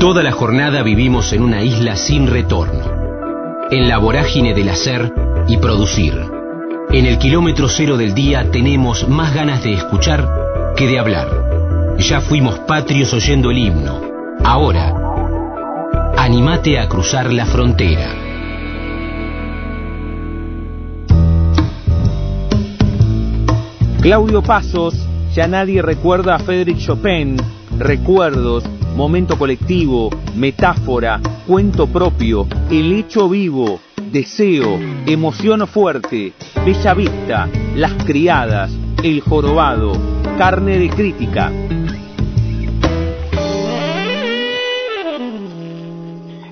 Toda la jornada vivimos en una isla sin retorno, en la vorágine del hacer y producir. En el kilómetro cero del día tenemos más ganas de escuchar que de hablar. Ya fuimos patrios oyendo el himno. Ahora, animate a cruzar la frontera. Claudio Pasos, ya nadie recuerda a Frédéric Chopin, recuerdos, momento colectivo, metáfora, cuento propio, el hecho vivo, deseo, emoción fuerte, bella vista, las criadas, el jorobado, carne de crítica.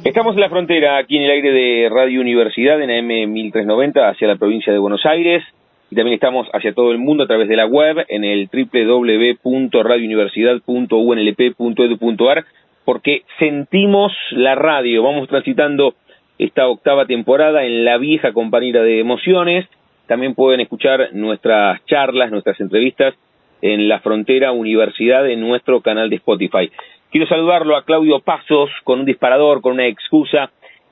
Estamos en la frontera, aquí en el aire de Radio Universidad, en AM 1390, hacia la provincia de Buenos Aires. Y también estamos hacia todo el mundo a través de la web en el www.radiouniversidad.unlp.edu.ar porque sentimos la radio. Vamos transitando esta octava temporada en la vieja compañera de emociones. También pueden escuchar nuestras charlas, nuestras entrevistas en la frontera universidad en nuestro canal de Spotify. Quiero saludarlo a Claudio Pasos con un disparador, con una excusa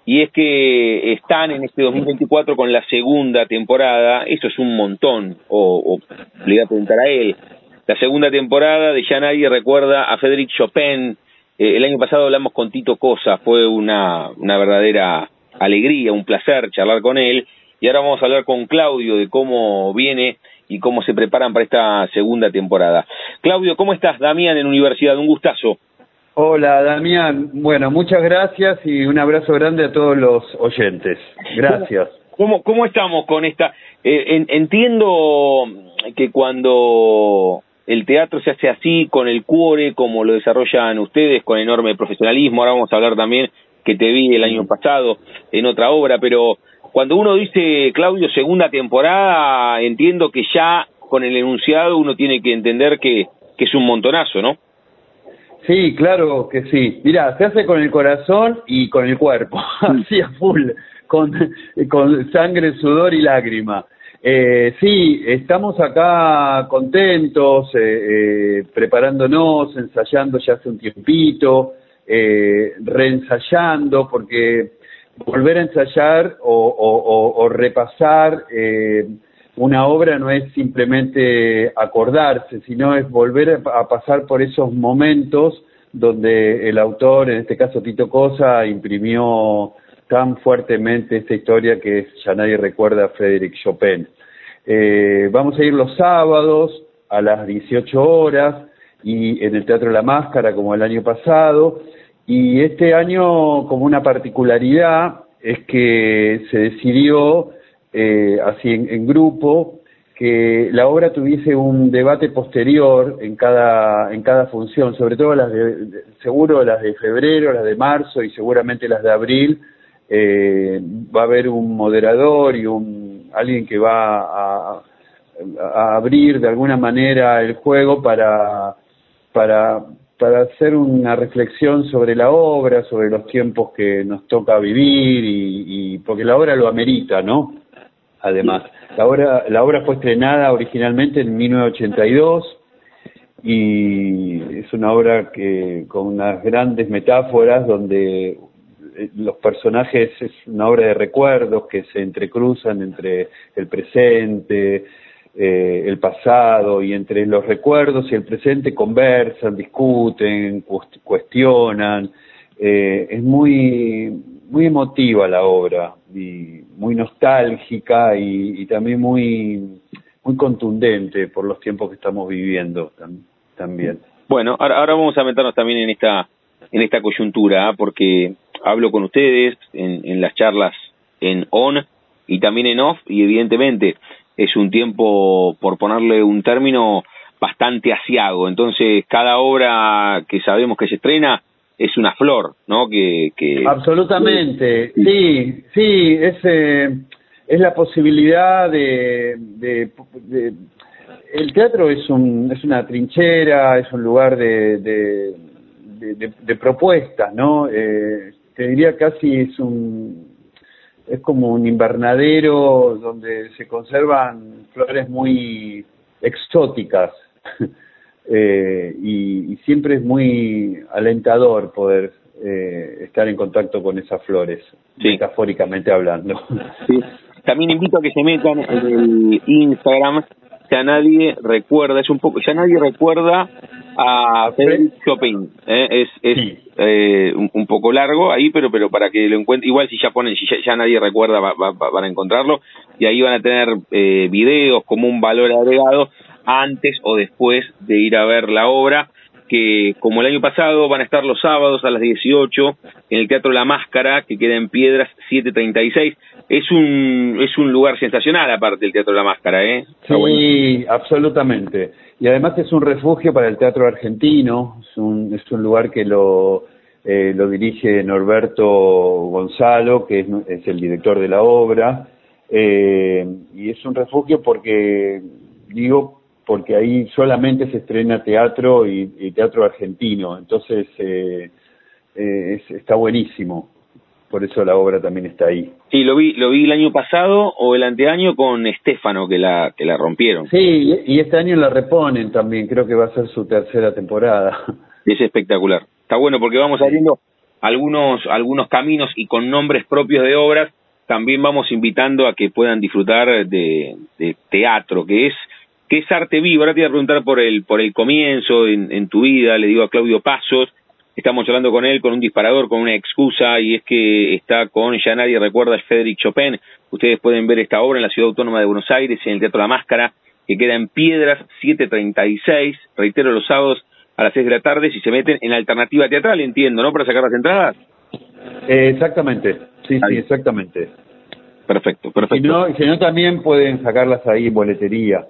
y es que están en este 2024 con la segunda temporada, eso es un montón, o, le voy a preguntar a él, la segunda temporada de Ya Nadie Recuerda a Frédéric Chopin, eh, el año pasado hablamos con Tito Cosa, fue una, una verdadera alegría, un placer charlar con él, y ahora vamos a hablar con Claudio de cómo viene y cómo se preparan para esta segunda temporada. Claudio, ¿cómo estás? Damián en Universidad, un gustazo. Hola, Damián. Bueno, muchas gracias y un abrazo grande a todos los oyentes. Gracias. ¿Cómo, cómo estamos con esta? Eh, entiendo que cuando el teatro se hace así, con el cuore, como lo desarrollan ustedes, con enorme profesionalismo, ahora vamos a hablar también que te vi el año pasado en otra obra, pero cuando uno dice, Claudio, segunda temporada, entiendo que ya con el enunciado uno tiene que entender que, que es un montonazo, ¿no? Sí, claro que sí. Mira, se hace con el corazón y con el cuerpo, así a full, con, con sangre, sudor y lágrima. Eh, sí, estamos acá contentos, eh, eh, preparándonos, ensayando ya hace un tiempito, eh, reensayando, porque volver a ensayar o, o, o repasar eh, una obra no es simplemente acordarse, sino es volver a pasar por esos momentos donde el autor, en este caso Tito Cosa, imprimió tan fuertemente esta historia que ya nadie recuerda a Frédéric Chopin. Eh, vamos a ir los sábados a las 18 horas y en el Teatro La Máscara como el año pasado. Y este año, como una particularidad, es que se decidió eh, así en, grupo, que la obra tuviese un debate posterior en cada, en cada función, sobre todo las de, seguro las de febrero, las de marzo y seguramente las de abril, eh, va a haber un moderador y un alguien que va a, a abrir de alguna manera el juego para, para, para hacer una reflexión sobre la obra, sobre los tiempos que nos toca vivir y, y porque la obra lo amerita, ¿no? Además. La obra, la obra fue estrenada originalmente en 1982 y es una obra que con unas grandes metáforas donde eh, los personajes es una obra de recuerdos que se entrecruzan entre el presente, eh, el pasado y entre los recuerdos y el presente conversan, discuten, cuestionan. Eh, es muy muy emotiva la obra y muy nostálgica y, también muy muy contundente por los tiempos que estamos viviendo también. Bueno, ahora, ahora vamos a meternos también en esta en esta coyuntura porque hablo con ustedes en, en las charlas en on y también en off y evidentemente es un tiempo por ponerle un término bastante asiago entonces cada obra que sabemos que se estrena es una flor, ¿no? Que, que... Absolutamente, sí, sí, es, eh, es la posibilidad de, de, de, El teatro es, un, es una trinchera, es un lugar de, de, de, de propuestas, ¿no? Eh, te diría casi es un... Es como un invernadero donde se conservan flores muy exóticas. eh, y, y, siempre es muy alentador poder eh, estar en contacto con esas flores, metafóricamente hablando. Sí. También invito a que se metan en el Instagram ya nadie recuerda, es un poco, ya nadie recuerda a Frédéric Chopin, ¿eh? es, es eh, un, poco largo ahí, pero pero para que lo encuentren, igual si ya ponen, si ya, nadie recuerda, va, van a encontrarlo, y ahí van a tener eh, videos como un valor agregado antes o después de ir a ver la obra, que como el año pasado van a estar los sábados a las 18 en el Teatro La Máscara, que queda en Piedras 736. Es un, es un lugar sensacional aparte del Teatro La Máscara, ¿eh? sí, absolutamente. Y además es un refugio para el teatro argentino, es un, es un lugar que lo, eh, lo dirige Norberto Gonzalo, que es, es el director de la obra, eh, y es un refugio porque, digo, porque ahí solamente se estrena teatro y, teatro argentino, entonces eh, eh, está buenísimo, por eso la obra también está ahí. Sí, lo vi, lo vi el año pasado o el anteaño con Estefano que la que la rompieron. Sí, y este año la reponen también, creo que va a ser su tercera temporada. Es espectacular. Está bueno porque vamos abriendo algunos algunos caminos y con nombres propios de obras también vamos invitando a que puedan disfrutar de, de teatro, que es que es arte vivo. Ahora te voy a preguntar por el, por el comienzo en, en tu vida, le digo a Claudio Pasos, estamos hablando con él con un disparador, con una excusa, y es que está con, ya nadie recuerda, Frédéric Chopin. Ustedes pueden ver esta obra en la Ciudad Autónoma de Buenos Aires, en el Teatro La Máscara, que queda en Piedras 736, reitero, los sábados a las 6 de la tarde, si se meten en alternativa teatral, entiendo, ¿no? Para sacar las entradas. Eh, exactamente, sí, sí, exactamente. Perfecto, perfecto. Si no, si no, también pueden sacarlas ahí en boletería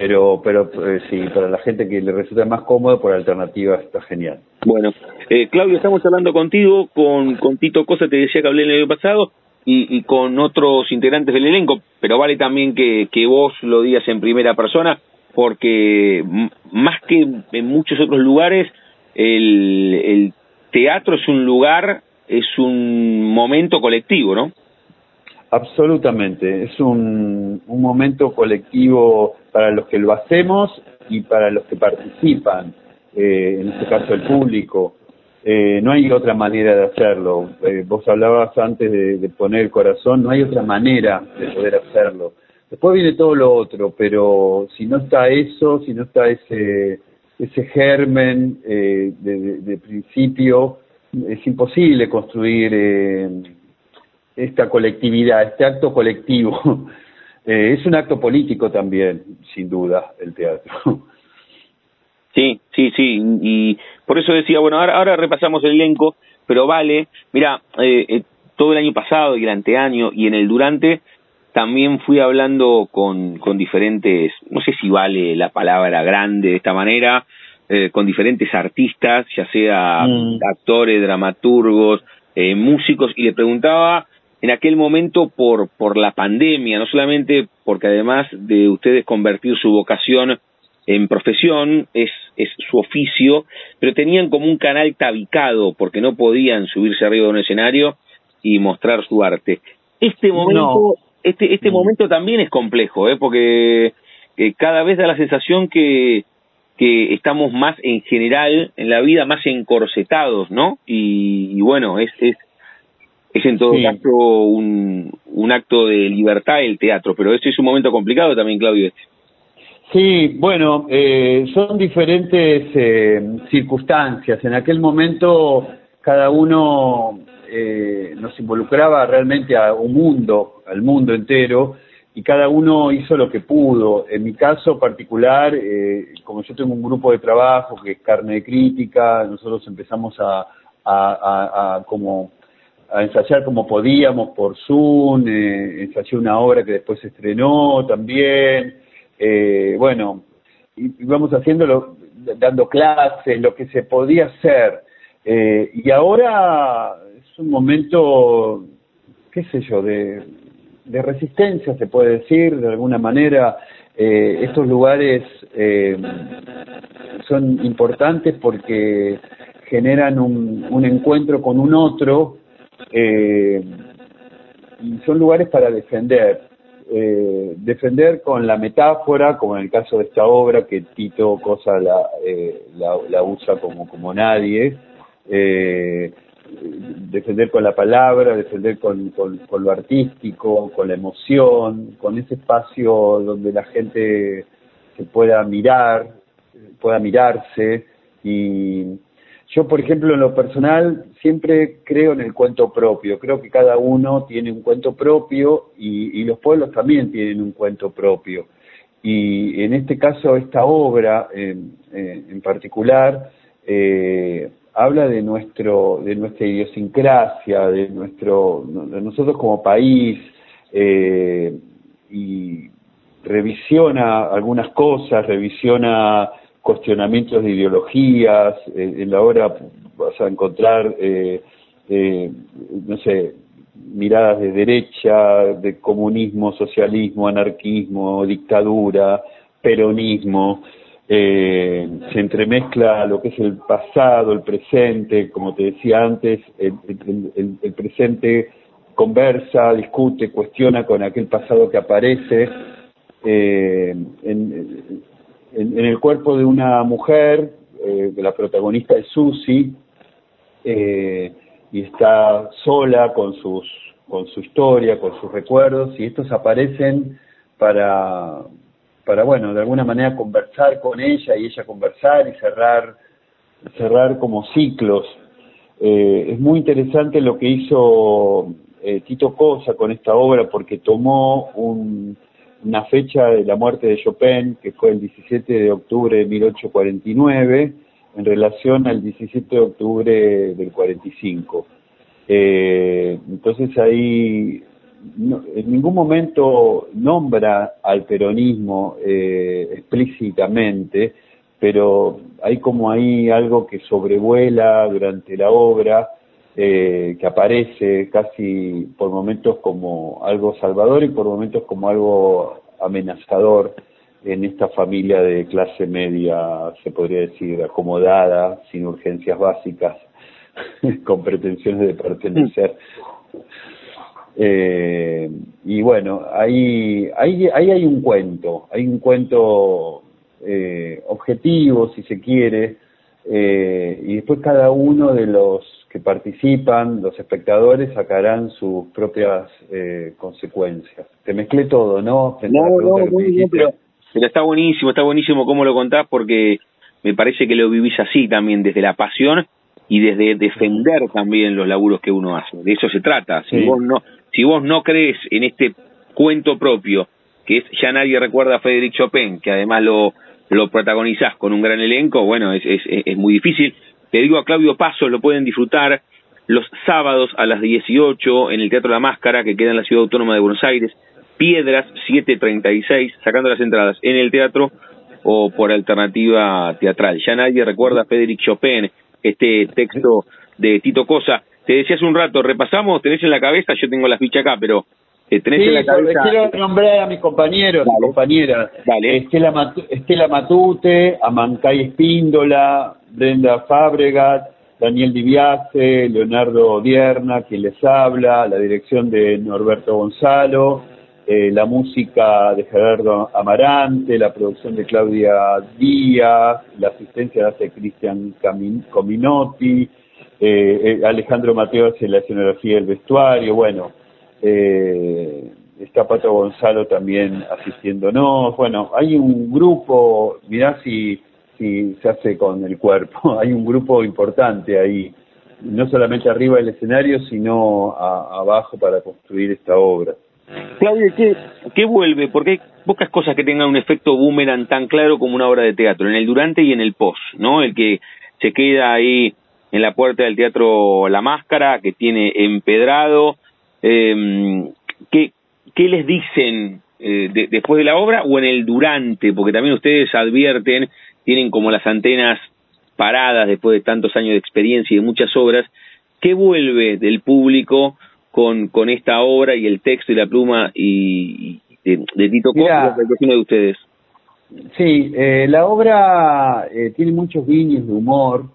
pero pero eh, sí, para la gente que le resulta más cómodo, por alternativa está genial. Bueno, eh, Claudio, estamos hablando contigo, con, con Tito Cosa, te decía que hablé el año pasado, y, y con otros integrantes del elenco, pero vale también que, que vos lo digas en primera persona, porque más que en muchos otros lugares, el, el teatro es un lugar, es un momento colectivo, ¿no? Absolutamente, es un, un momento colectivo para los que lo hacemos y para los que participan, eh, en este caso el público. Eh, no hay otra manera de hacerlo. Eh, vos hablabas antes de, poner el corazón, no hay otra manera de poder hacerlo. Después viene todo lo otro, pero si no está eso, si no está ese, ese germen de, de, de, principio, es imposible construir esta colectividad, este acto colectivo. Eh, es un acto político también, sin duda, el teatro. Sí, sí, sí, y por eso decía, bueno, ahora, ahora repasamos el elenco, pero vale, mira, eh, eh, todo el año pasado y el anteaño y en el durante también fui hablando con, con diferentes, no sé si vale la palabra grande de esta manera, eh, con diferentes artistas, ya sea mm. actores, dramaturgos, eh, músicos, y le preguntaba en aquel momento por, por la pandemia, no solamente porque además de ustedes convertir su vocación en profesión, es, es su oficio, pero tenían como un canal tabicado porque no podían subirse arriba de un escenario y mostrar su arte. Este momento, este, este mm. momento también es complejo, ¿eh? porque eh, cada vez da la sensación que, que estamos más en general en la vida, más encorsetados, ¿no? Y, y bueno, es, es, es en todo caso un, un acto de libertad el teatro, pero este es un momento complicado también, Claudio. Sí, bueno, eh, son diferentes eh, circunstancias. En aquel momento cada uno eh, nos involucraba realmente a un mundo, al mundo entero, y cada uno hizo lo que pudo. En mi caso particular, eh, como yo tengo un grupo de trabajo que es carne de crítica, nosotros empezamos a, a, a, a como a ensayar como podíamos por Zoom, eh, ensayé una obra que después se estrenó también, eh, bueno, y, íbamos haciéndolo, dando clases, lo que se podía hacer, eh, y ahora es un momento, qué sé yo, de, de resistencia se puede decir, de alguna manera, eh, estos lugares eh, son importantes porque generan un, un encuentro con un otro eh, y son lugares para defender, eh, defender con la metáfora, como en el caso de esta obra que Tito Cosa la, eh, la, usa como, como nadie, eh, defender con la palabra, defender con, con, lo artístico, con la emoción, con ese espacio donde la gente se pueda mirar, pueda mirarse. Y yo, por ejemplo, en lo personal, siempre creo en el cuento propio. Creo que cada uno tiene un cuento propio y, los pueblos también tienen un cuento propio. Y en este caso, esta obra en particular eh, habla de nuestro de nuestra idiosincrasia, de nuestro de nosotros como país eh, y revisiona algunas cosas, revisiona cuestionamientos de ideologías. Eh, en la obra vas a encontrar, eh, eh, no sé, miradas de derecha, de comunismo, socialismo, anarquismo, dictadura, peronismo. Eh, se entremezcla lo que es el pasado, el presente, como te decía antes, el, el, presente conversa, discute, cuestiona con aquel pasado que aparece. Eh, en, en, el cuerpo de una mujer, eh, la protagonista es Susie, eh, y está sola con sus con su historia, con sus recuerdos, y estos aparecen para, para bueno, de alguna manera conversar con ella y ella conversar y cerrar, cerrar como ciclos. Eh, es muy interesante lo que hizo eh, Tito Cosa con esta obra porque tomó un, una fecha de la muerte de Chopin, que fue el 17 de octubre de 1849, en relación al 17 de octubre del 45. Eh, entonces ahí en ningún momento nombra al peronismo eh, explícitamente, pero hay como ahí algo que sobrevuela durante la obra, eh, que aparece casi por momentos como algo salvador y por momentos como algo amenazador en esta familia de clase media, se podría decir, acomodada, sin urgencias básicas, con pretensiones de pertenecer. Eh, y bueno, ahí, ahí, ahí hay un cuento, hay un cuento eh, objetivo, si se quiere, eh, y después cada uno de los que participan, los espectadores, sacarán sus propias eh, consecuencias. Te mezclé todo, ¿no? No, no, muy bien, pero, está buenísimo, está buenísimo cómo lo contás porque me parece que lo vivís así también, desde la pasión y desde defender también los laburos que uno hace. De eso se trata. Si vos no si vos no crees en este cuento propio, que es ya nadie recuerda a Frédéric Chopin, que además lo lo protagonizás con un gran elenco, bueno, es, es, es muy difícil. Te digo a Claudio Paso, lo pueden disfrutar los sábados a las 18 en el Teatro La Máscara, que queda en la Ciudad Autónoma de Buenos Aires, Piedras 736, sacando las entradas en el teatro o por alternativa teatral. Ya nadie recuerda a Frédéric Chopin, este texto de Tito Cosa. Te decía hace un rato, repasamos, tenés en la cabeza, yo tengo la ficha acá, pero eh, tenés en la cabeza... quiero nombrar a mis compañeros, a compañeras. Estela, Estela Matute, Amancay Espíndola, Brenda Fabregat, Daniel Diviase, Leonardo Dierna, quien les habla, la dirección de Norberto Gonzalo, eh, la música de Gerardo Amarante, la producción de Claudia Díaz, la asistencia hace Cristian Cominotti, eh, eh, Alejandro Mateo hace la escenografía del vestuario, bueno, eh, está Pato Gonzalo también asistiéndonos, bueno, hay un grupo, mirá si si se hace con el cuerpo. Hay un grupo importante ahí, no solamente arriba del escenario, sino abajo para construir esta obra. Claudio, ¿qué, ¿qué vuelve? Porque hay pocas cosas que tengan un efecto boomerang tan claro como una obra de teatro, en el durante y en el post, ¿no? El que se queda ahí en la puerta del teatro La Máscara, que tiene empedrado. Eh, ¿qué, ¿Qué les dicen eh, después de la obra o en el durante? Porque también ustedes advierten tienen como las antenas paradas después de tantos años de experiencia y de muchas obras, ¿qué vuelve del público con, con esta obra y el texto y la pluma y, de, Tito Costa de ustedes? Sí, eh, la obra eh, tiene muchos guiños de humor,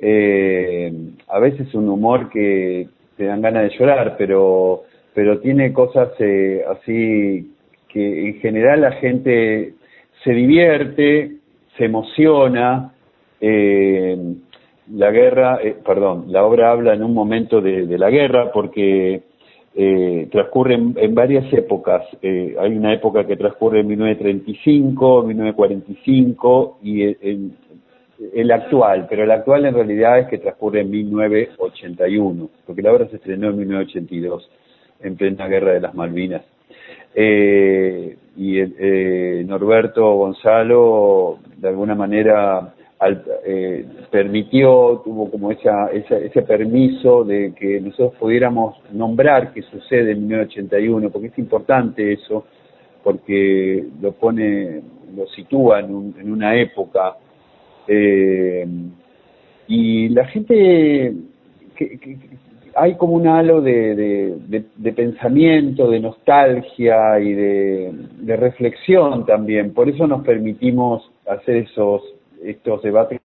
eh, a veces un humor que te dan ganas de llorar, pero, pero tiene cosas eh, así que en general la gente se divierte, se emociona. Eh, la guerra, eh, perdón, la obra habla en un momento de, la guerra porque eh, transcurre en, varias épocas. Eh, hay una época que transcurre en 1935, 1945 y en, el actual, pero el actual en realidad es que transcurre en 1981, porque la obra se estrenó en 1982, en plena guerra de las Malvinas. Eh, y eh, Norberto Gonzalo, de alguna manera, eh, permitió, tuvo como esa, ese permiso de que nosotros pudiéramos nombrar qué sucede en 1981, porque es importante eso, porque lo pone, lo sitúa en, en una época eh, y la gente, que, hay como un halo de, de, pensamiento, de nostalgia y de, reflexión también. Por eso nos permitimos hacer esos estos debates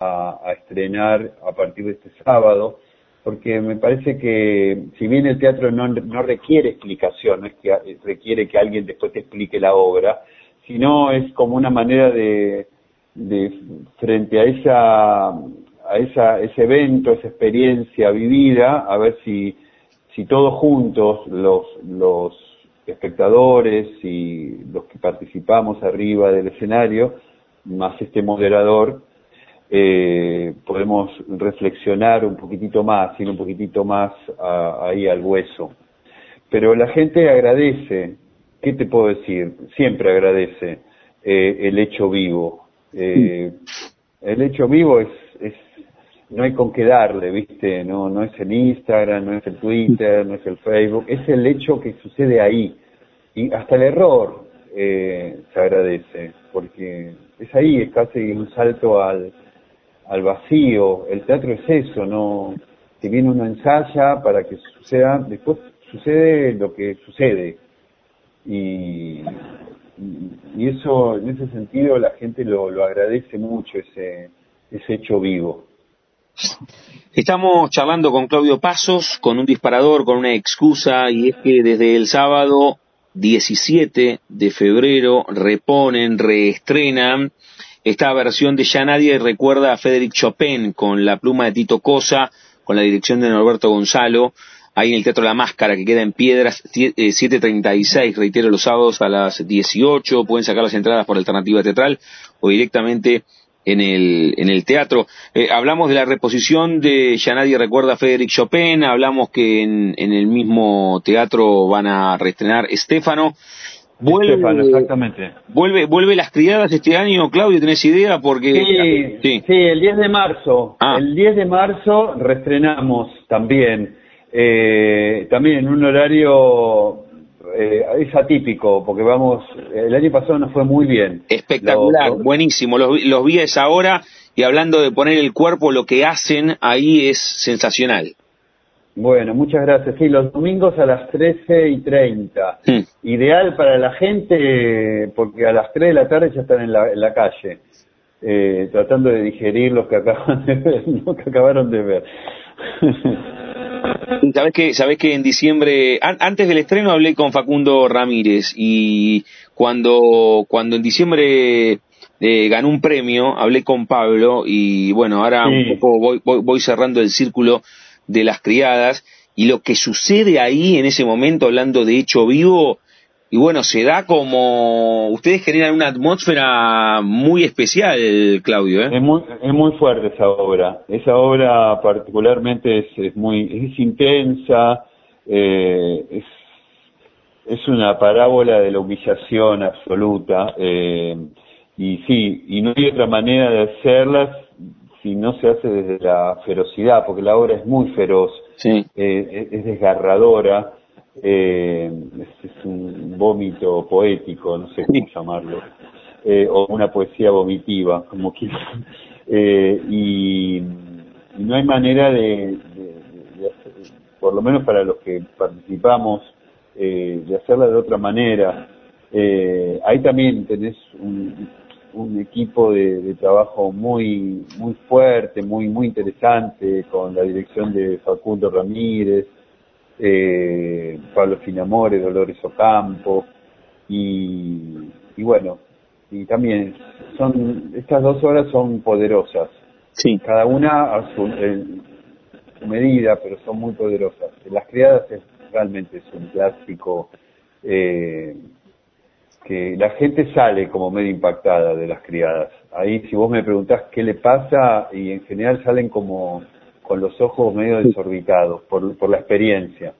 a, estrenar a partir de este sábado, porque me parece que si bien el teatro no, no requiere explicación, no es que requiere que alguien después te explique la obra, sino es como una manera de, de frente a esa a esa, ese evento, esa experiencia vivida, a ver si, si todos juntos, los, los espectadores y los que participamos arriba del escenario, más este moderador, eh, podemos reflexionar un poquitito más, ir un poquitito más ahí al hueso. Pero la gente agradece, ¿qué te puedo decir? Siempre agradece eh, el hecho vivo, eh, el hecho vivo es, es, no hay con qué darle, ¿viste? No, no es el Instagram, no es el Twitter, no es el Facebook, es el hecho que sucede ahí. Y hasta el error eh, se agradece, porque es ahí, es casi un salto al, al vacío. El teatro es eso, no que viene uno ensaya para que suceda, después sucede lo que sucede. Y, y eso, en ese sentido, la gente lo, lo agradece mucho, ese, ese hecho vivo. Estamos charlando con Claudio Pasos, con un disparador, con una excusa, y es que desde el sábado 17 de febrero reponen, reestrenan. Esta versión de Ya Nadie recuerda a Frédéric Chopin con la pluma de Tito Cosa, con la dirección de Norberto Gonzalo, ahí en el Teatro La Máscara, que queda en Piedras, 7.36, eh, reitero, los sábados a las 18, pueden sacar las entradas por alternativa teatral o directamente en el, en el teatro. Eh, hablamos de la reposición de Ya nadie recuerda a Frédéric Chopin, hablamos que en, en el mismo teatro van a reestrenar Estefano. Vuelve, exactamente. Vuelve, vuelve las criadas este año, Claudio, ¿tenés idea? Porque sí, sí. el 10 de marzo. Ah. El 10 de marzo reestrenamos también eh, también en un horario eh, es atípico, porque vamos, el año pasado nos fue muy bien. Espectacular, buenísimo. Los, los vi a esa hora y hablando de poner el cuerpo, lo que hacen ahí es sensacional. Bueno, muchas gracias. Sí, los domingos a las 13 y 30. Hmm. Ideal para la gente, porque a las 3 de la tarde ya están en la, en la calle, eh, tratando de digerir lo que acaban de ver, lo que acabaron de ver. Sabes que, sabes que en diciembre, antes del estreno hablé con Facundo Ramírez y cuando, cuando en diciembre eh, ganó un premio, hablé con Pablo y bueno, ahora un poco voy, voy, cerrando el círculo de las criadas y lo que sucede ahí en ese momento, hablando de hecho vivo, y bueno, se da como ustedes generan una atmósfera muy especial, Claudio. ¿eh? Es, muy, es muy fuerte esa obra. Esa obra particularmente es, es muy es intensa, eh, es, es una parábola de la humillación absoluta. Eh, y sí, y no hay otra manera de hacerlas si no se hace desde la ferocidad, porque la obra es muy feroz, sí. eh, es desgarradora eh, es, un vómito poético, no sé cómo llamarlo, eh, o una poesía vomitiva, como quieran, eh, y, no hay manera de, por lo menos para los que participamos, eh, de hacerla de otra manera. Eh, ahí también tenés un, un equipo de, de, trabajo muy muy fuerte, muy muy interesante, con la dirección de Facundo Ramírez, eh, Pablo Finamore, Dolores Ocampo, y, y bueno, y también son, estas dos horas son poderosas, Sí. Cada una a su, medida, pero son muy poderosas. Las criadas es, realmente es un clásico eh, que la gente sale como medio impactada de las criadas. Ahí si vos me preguntás qué le pasa, y en general salen como con los ojos medio desorbitados por, por la experiencia.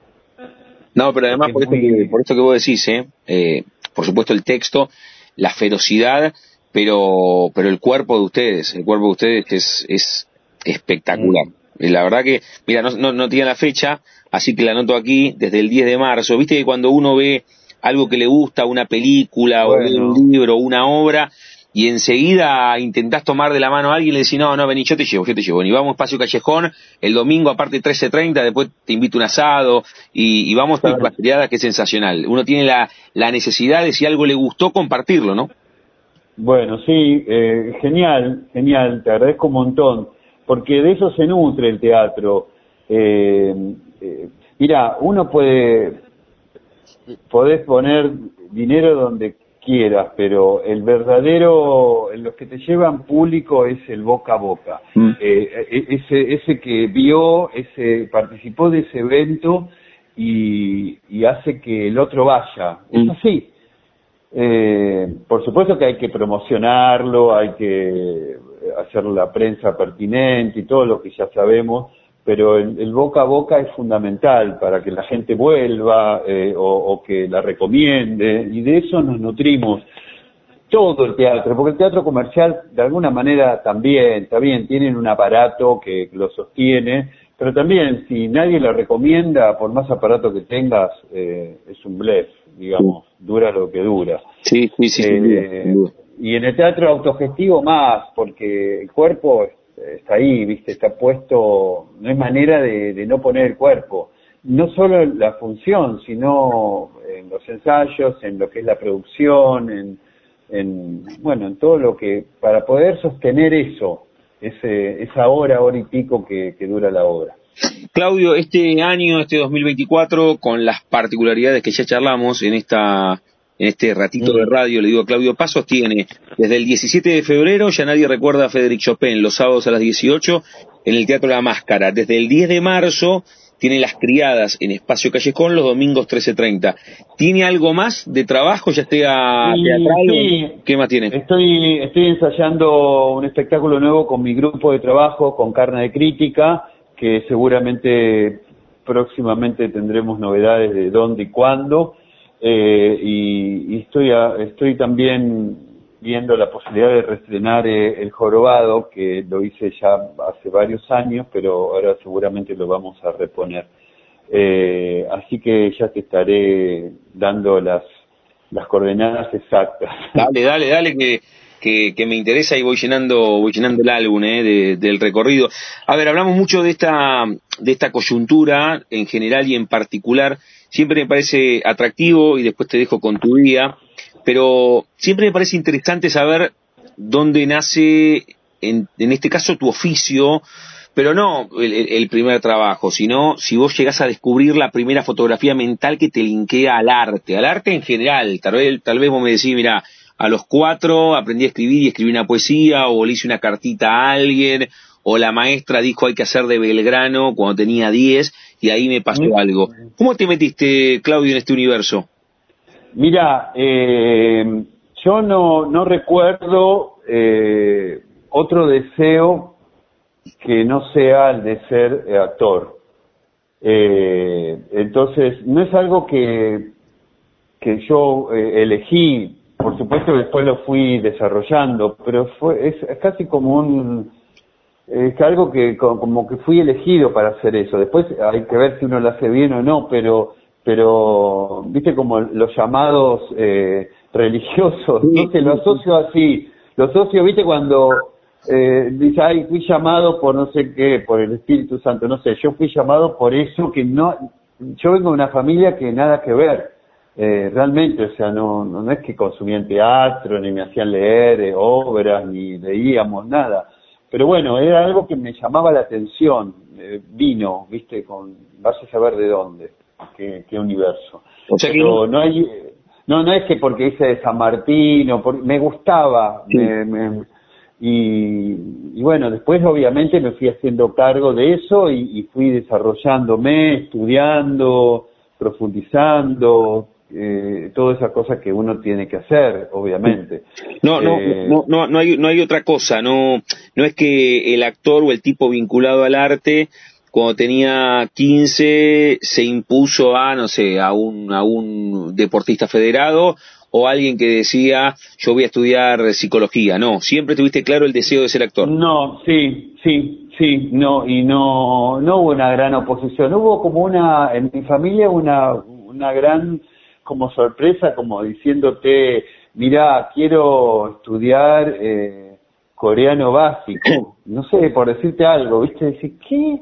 No, pero además por, esto que, por esto que vos decís, ¿eh? ¿eh? por supuesto el texto, la ferocidad, pero pero el cuerpo de ustedes, el cuerpo de ustedes es, es espectacular. Mm. La verdad que, mira, no, no, no tiene la fecha, así que la anoto aquí desde el 10 de marzo. Viste que cuando uno ve algo que le gusta, una película o un libro, una obra, y enseguida intentás tomar de la mano a alguien y le decís, no, no, vení, yo te llevo, yo te llevo. Y vamos a Espacio Callejón, el domingo aparte 13.30, después te invito un asado y, vamos a las criadas que es sensacional. Uno tiene la, la necesidad de si algo le gustó compartirlo, ¿no? Bueno, sí, eh, genial, genial, te agradezco un montón, porque de eso se nutre el teatro. Eh, eh, mira, uno puede podés poner dinero donde quieras, pero el verdadero, los que te llevan público es el boca a boca. Mm. Eh, e, ese, ese que vio, ese participó de ese evento y, hace que el otro vaya. Es mm. así. Eh, por supuesto que hay que promocionarlo, hay que hacer la prensa pertinente y todo lo que ya sabemos, pero el, boca a boca es fundamental para que la gente vuelva eh, o, que la recomiende y de eso nos nutrimos todo el teatro, porque el teatro comercial de alguna manera también, está bien, tienen un aparato que lo sostiene, pero también si nadie lo recomienda, por más aparato que tengas, eh, es un blef, digamos, dura lo que dura. Sí, sí, sí. Eh, y en el teatro autogestivo más, porque el cuerpo está ahí, viste, está puesto, no hay manera de, no poner el cuerpo. No solo la función, sino en los ensayos, en lo que es la producción, en, en bueno, en todo lo que, para poder sostener eso, ese, esa hora, hora y pico que dura la obra. Claudio, este año, este 2024, con las particularidades que ya charlamos en esta en este ratito de radio, le digo a Claudio Pasos, tiene desde el 17 de febrero, ya nadie recuerda a Federic Chopin, los sábados a las 18, en el Teatro La Máscara. Desde el 10 de marzo tiene Las Criadas en Espacio Callejón los domingos 13.30. ¿Tiene algo más de trabajo, ya esté a teatral? ¿Qué más tiene? Estoy, estoy ensayando un espectáculo nuevo con mi grupo de trabajo, con Carne de Crítica, que seguramente próximamente tendremos novedades de dónde y cuándo eh, y, estoy, estoy también viendo la posibilidad de reestrenar eh, El Jorobado, que lo hice ya hace varios años, pero ahora seguramente lo vamos a reponer. Eh, así que ya te estaré dando las, las coordenadas exactas. Dale, dale, dale, que, que, me interesa y voy llenando, voy llenando el álbum eh, del recorrido. A ver, hablamos mucho de esta, de esta coyuntura en general y en particular siempre me parece atractivo y después te dejo con tu día, pero siempre me parece interesante saber dónde nace, en, este caso, tu oficio, pero no el, primer trabajo, sino si vos llegás a descubrir la primera fotografía mental que te linkea al arte, al arte en general. Tal vez, tal vez vos me decís, mira, a los cuatro aprendí a escribir y escribí una poesía, o le hice una cartita a alguien, o la maestra dijo hay que hacer de Belgrano cuando tenía diez, y ahí me pasó algo. ¿Cómo te metiste, Claudio, en este universo? Mira, eh, yo no, no recuerdo eh, otro deseo que no sea el de ser eh, actor. entonces, no es algo que, que yo elegí, por supuesto después lo fui desarrollando, pero fue, es casi como un es algo que como que fui elegido para hacer eso. Después hay que ver si uno lo hace bien o no, pero pero viste como los llamados eh, religiosos, no lo asocio así, lo asocio, viste cuando eh, dice, ay, fui llamado por no sé qué, por el Espíritu Santo, no sé, yo fui llamado por eso que no, yo vengo de una familia que nada que ver, eh, realmente, o sea, no, no, es que consumían teatro, ni me hacían leer eh, obras, ni leíamos nada pero bueno, era algo que me llamaba la atención, eh, vino, viste, con, vas a saber de dónde, qué, universo. Pero no hay, no, no es que porque hice de San Martín, o me gustaba, me, y, bueno, después obviamente me fui haciendo cargo de eso y, fui desarrollándome, estudiando, profundizando, eh, todas esas cosas que uno tiene que hacer, obviamente. No, no, eh, no, no, no hay, no hay otra cosa, no, no es que el actor o el tipo vinculado al arte cuando tenía 15 se impuso a, no sé, a un, a un deportista federado o alguien que decía yo voy a estudiar psicología, no, siempre tuviste claro el deseo de ser actor. No, sí, sí, sí, no, y no, no hubo una gran oposición, hubo como una, en mi familia una, una gran como sorpresa, como diciéndote, mira, quiero estudiar eh, coreano básico, no sé, por decirte algo, viste, decir, ¿qué?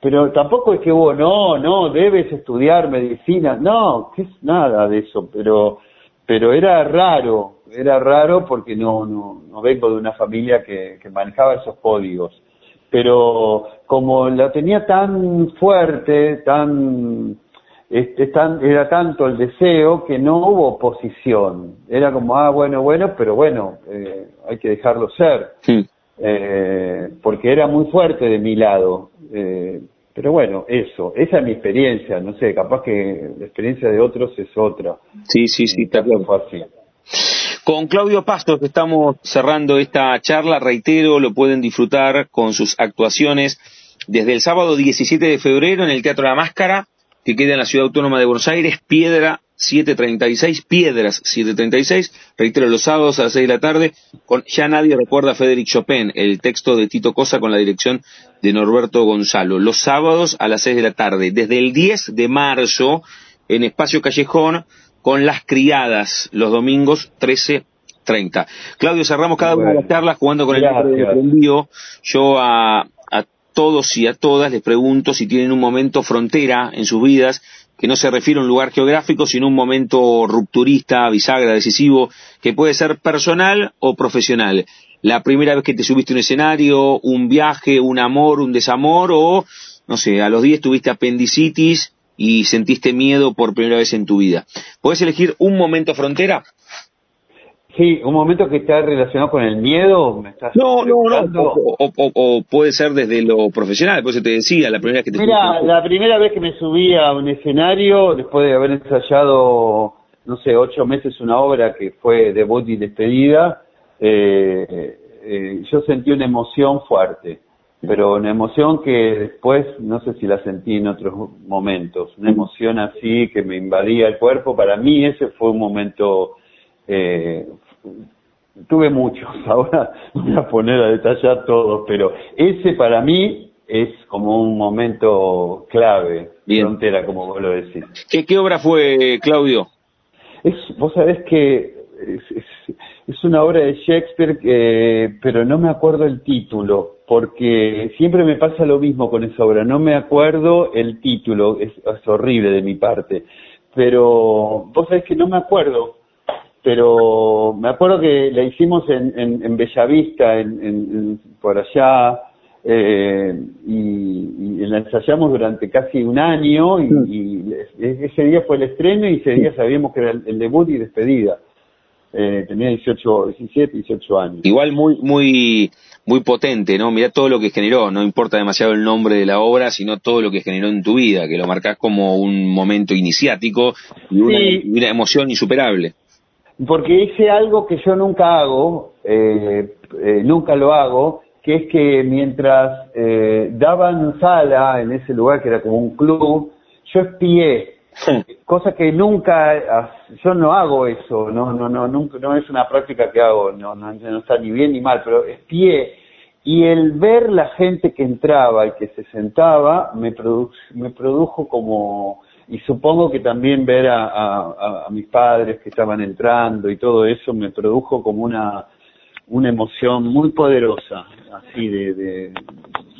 pero tampoco es que vos, no, no, debes estudiar medicina, no, que es nada de eso, pero, pero era raro, era raro porque no, no, no vengo de una familia que, que manejaba esos códigos, pero como la tenía tan fuerte, tan, este, tan, era tanto el deseo que no hubo oposición, era como, ah, bueno, bueno, pero bueno, eh, hay que dejarlo ser. Sí. Eh, porque era muy fuerte de mi lado. Eh, pero bueno, eso, esa es mi experiencia, no sé, capaz que la experiencia de otros es otra. Sí, sí, sí, está claro. Con Claudio Pastos estamos cerrando esta charla, reitero, lo pueden disfrutar con sus actuaciones desde el sábado 17 de febrero en el Teatro La Máscara, que queda en la Ciudad Autónoma de Buenos Aires, Piedra 736, Piedras 736, reitero los sábados a las 6 de la tarde, con Ya nadie recuerda a Federic Chopin, el texto de Tito Cosa con la dirección de Norberto Gonzalo, los sábados a las 6 de la tarde, desde el 10 de marzo en Espacio Callejón con Las Criadas, los domingos 13.30. Claudio, cerramos cada una de las charlas jugando con el envío. Yo a todos y a todas les pregunto si tienen un momento frontera en sus vidas que no se refiere a un lugar geográfico, sino un momento rupturista, bisagra, decisivo, que puede ser personal o profesional. La primera vez que te subiste a un escenario, un viaje, un amor, un desamor, o, no sé, a los 10 tuviste apendicitis y sentiste miedo por primera vez en tu vida. ¿Puedes elegir un momento frontera? Sí, un momento que está relacionado con el miedo. ¿me estás no, no, no. O, puede ser desde lo profesional, por eso te decía, la primera vez que te Mira, la primera vez que me subí a un escenario, después de haber ensayado, no sé, ocho meses una obra que fue debut y despedida, eh, eh, yo sentí una emoción fuerte, pero una emoción que después no sé si la sentí en otros momentos, una emoción así que me invadía el cuerpo. Para mí ese fue un momento eh, tuve muchos, ahora voy a poner a detallar todos, pero ese para mí es como un momento clave, frontera, como vos lo decís. ¿Qué, qué obra fue, Claudio? Es, vos sabés que es, es, una obra de Shakespeare, que, pero no me acuerdo el título, porque siempre me pasa lo mismo con esa obra, no me acuerdo el título, es, es horrible de mi parte, pero vos sabés que no me acuerdo, pero me acuerdo que la hicimos en, en, Bellavista, en, por allá, eh, y, la ensayamos durante casi un año, y, mm. ese día fue el estreno y ese día sabíamos que era el, debut y despedida. Eh, tenía 18, 17, 18 años. Igual muy, muy, muy potente, ¿no? Mirá todo lo que generó, no importa demasiado el nombre de la obra, sino todo lo que generó en tu vida, que lo marcás como un momento iniciático y una emoción insuperable porque hice algo que yo nunca hago, eh, eh, nunca lo hago, que es que mientras eh, daban sala en ese lugar que era como un club, yo espié, cosa que nunca, yo no hago eso, no, no, no, nunca, no es una práctica que hago, no, no, no está ni bien ni mal, pero espié. Y el ver la gente que entraba y que se sentaba me, me produjo como y supongo que también ver a, mis padres que estaban entrando y todo eso me produjo como una una emoción muy poderosa, así de, de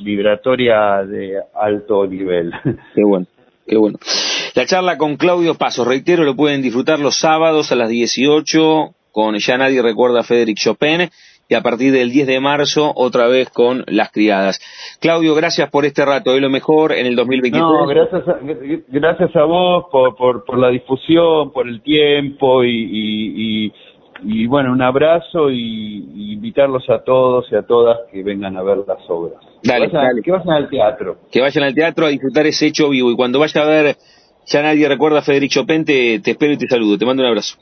vibratoria de alto nivel. Qué bueno, qué bueno. La charla con Claudio Pasos, reitero, lo pueden disfrutar los sábados a las 18 con Ya Nadie Recuerda a Federic Chopin y a partir del 10 de marzo otra vez con Las Criadas. Claudio, gracias por este rato, es lo mejor en el 2023. No, gracias a, gracias a vos por, por, por la difusión, por el tiempo y, y, y bueno, un abrazo y, invitarlos a todos y a todas que vengan a ver las obras. Dale, que, vayan, que vayan al teatro. Que vayan al teatro a disfrutar ese hecho vivo y cuando vaya a ver, ya nadie recuerda a Federico Chopin, te, espero y te saludo, te mando un abrazo.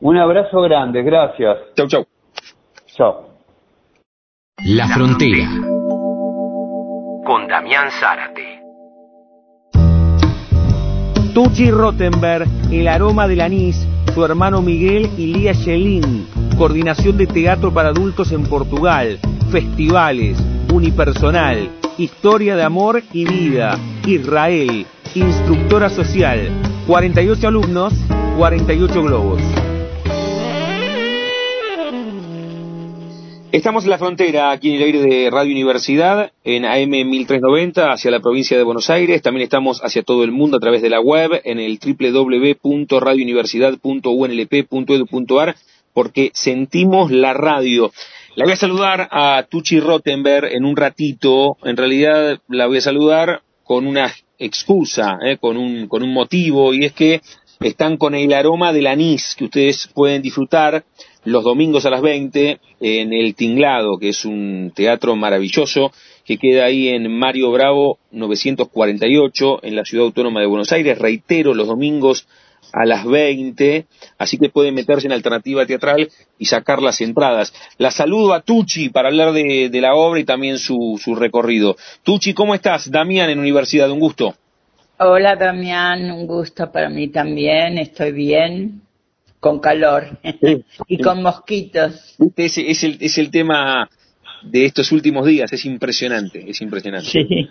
Un abrazo grande, gracias. Chau, chau. Chao. La Frontera. Con Damián Zárate. Tucci Rottenberg, El aroma del anís, su hermano Miguel y Lía Shelin, coordinación de teatro para adultos en Portugal, festivales, unipersonal, historia de amor y vida, Israel, instructora social, 48 alumnos, 48 globos. Estamos en la frontera, aquí en el aire de Radio Universidad, en AM 1390, hacia la provincia de Buenos Aires. También estamos hacia todo el mundo a través de la web, en el www.radiouniversidad.unlp.edu.ar, porque sentimos la radio. La voy a saludar a Tucci Rottenberg en un ratito. En realidad la voy a saludar con una excusa, eh, con, un, con un motivo, y es que están con el aroma del anís que ustedes pueden disfrutar los domingos a las 20 en El Tinglado, que es un teatro maravilloso que queda ahí en Mario Bravo 948 en la Ciudad Autónoma de Buenos Aires. Reitero, los domingos a las 20, así que pueden meterse en alternativa teatral y sacar las entradas. La saludo a Tucci para hablar de, la obra y también su, su recorrido. Tucci, ¿cómo estás? Damián en Universidad, un gusto. Hola Damián, un gusto para mí también, estoy bien con calor y con mosquitos. Es, es, el, es el tema de estos últimos días, es impresionante, es impresionante. Sí,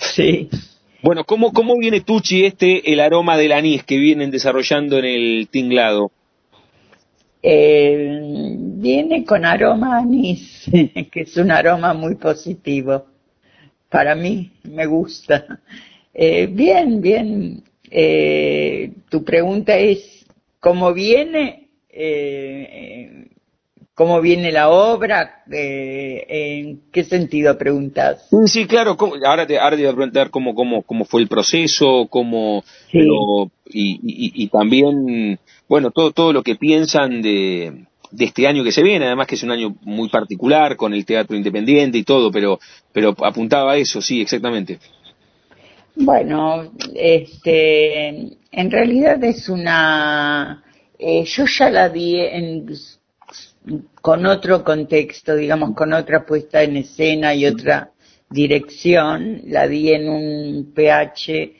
sí. Bueno, ¿cómo, ¿cómo viene Tucci este, el aroma del anís que vienen desarrollando en el tinglado? Eh, viene con aroma anís, que es un aroma muy positivo. Para mí me gusta. Eh, bien, bien. Eh, tu pregunta es cómo viene, eh, cómo viene la obra, eh, en qué sentido preguntas. Sí, claro, ahora, te, ahora te voy a preguntar cómo, cómo, cómo fue el proceso, cómo, y, también, bueno, todo, todo lo que piensan de, de este año que se viene, además que es un año muy particular con el teatro independiente y todo, pero, pero apuntaba a eso, sí, exactamente. Bueno, este, en realidad es una, eh, yo ya la vi en, con otro contexto, digamos, con otra puesta en escena y otra dirección, la vi en un PH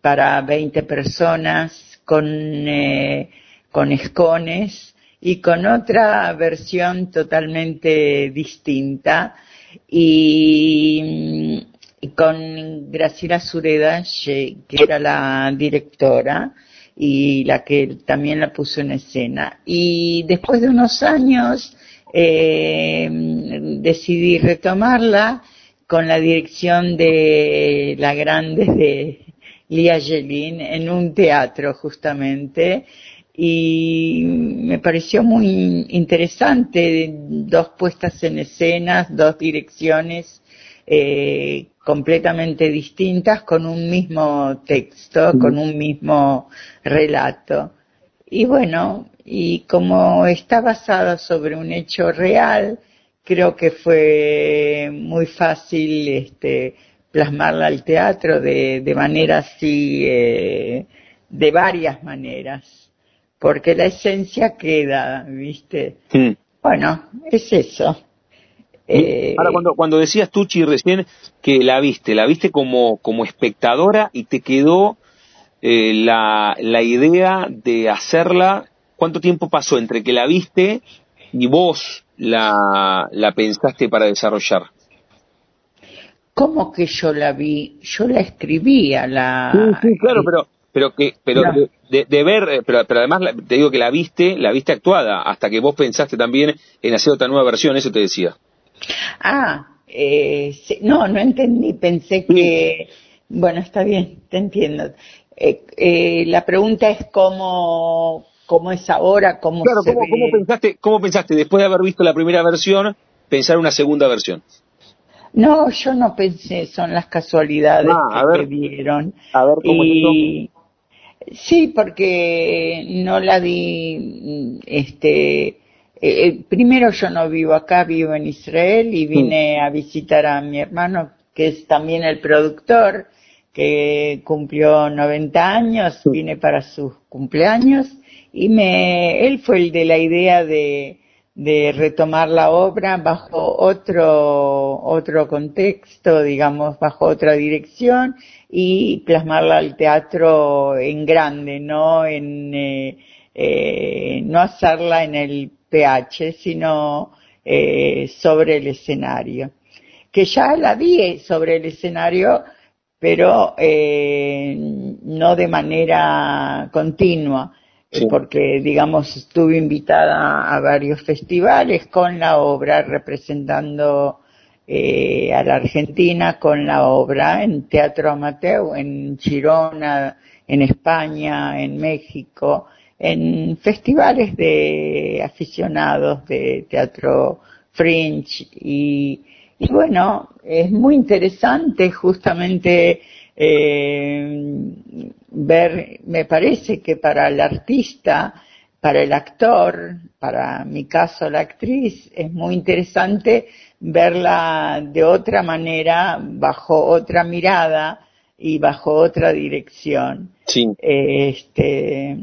para 20 personas con, eh, con escones y con otra versión totalmente distinta. Y con Graciela Sureda, que era la directora y la que también la puso en escena. Y después de unos años eh, decidí retomarla con la dirección de la grande de Lía Yelin en un teatro justamente y me pareció muy interesante, dos puestas en escenas, dos direcciones eh, completamente distintas con un mismo texto, con un mismo relato. Y bueno, y como está basada sobre un hecho real, creo que fue muy fácil este, plasmarla al teatro de, de manera así, eh, de varias maneras, porque la esencia queda, ¿viste? Bueno, es eso. Eh, Ahora, cuando, cuando decías Tucci recién que la viste, la viste como, como espectadora y te quedó eh, la, la idea de hacerla, ¿cuánto tiempo pasó entre que la viste y vos la, la pensaste para desarrollar? ¿Cómo que yo la vi? Yo la escribía, la... Sí, sí claro, pero pero que pero de, de, ver eh, pero, pero además te digo que la viste la viste actuada hasta que vos pensaste también en hacer otra nueva versión eso te decía Ah, eh, no, no entendí, pensé que, bueno, está bien, te entiendo. Eh, eh, la pregunta es cómo, cómo es ahora, cómo claro, ¿cómo, ¿cómo, pensaste, ¿cómo pensaste, después de haber visto la primera versión, pensar una segunda versión? No, yo no pensé, son las casualidades ah, que vieron. A ver cómo y, Sí, porque no la di, este, eh, primero yo no vivo acá, vivo en Israel y vine a visitar a mi hermano, que es también el productor, que cumplió 90 años, vine para sus cumpleaños y me, él fue el de la idea de, de retomar la obra bajo otro, otro contexto, digamos, bajo otra dirección y plasmarla al teatro en grande, no en, eh, eh, no hacerla en el PH, sino eh, sobre el escenario. Que ya la vi sobre el escenario, pero eh, no de manera continua porque digamos estuve invitada a varios festivales con la obra representando eh, a la Argentina con la obra en teatro amateur en Girona, en España, en México, en festivales de aficionados de teatro fringe y, y bueno, es muy interesante justamente eh, ver, me parece que para el artista, para el actor, para mi caso la actriz, es muy interesante verla de otra manera, bajo otra mirada y bajo otra dirección. Sí. Este,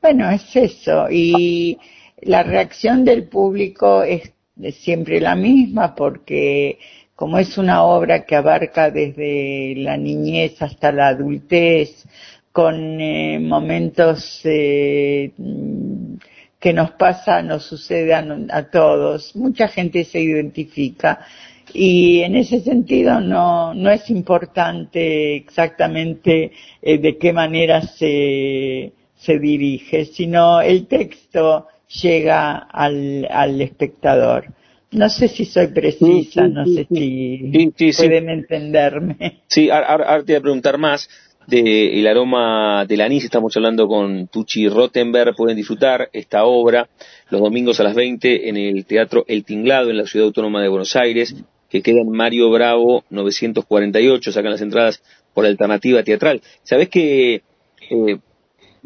bueno, es eso. Y la reacción del público es siempre la misma porque como es una obra que abarca desde la niñez hasta la adultez, con eh, momentos eh, que nos pasa, nos sucede a, todos, mucha gente se identifica y en ese sentido no, no es importante exactamente eh, de qué manera se, se dirige, sino el texto llega al, al espectador. No sé si soy precisa, no sé si pueden entenderme. Sí, ahora, te voy a preguntar más de el aroma del anís. Estamos hablando con Tucci Rottenberg. Pueden disfrutar esta obra los domingos a las 20 en el Teatro El Tinglado en la Ciudad Autónoma de Buenos Aires, que queda en Mario Bravo 948. Sacan las entradas por alternativa teatral. ¿Sabés que eh,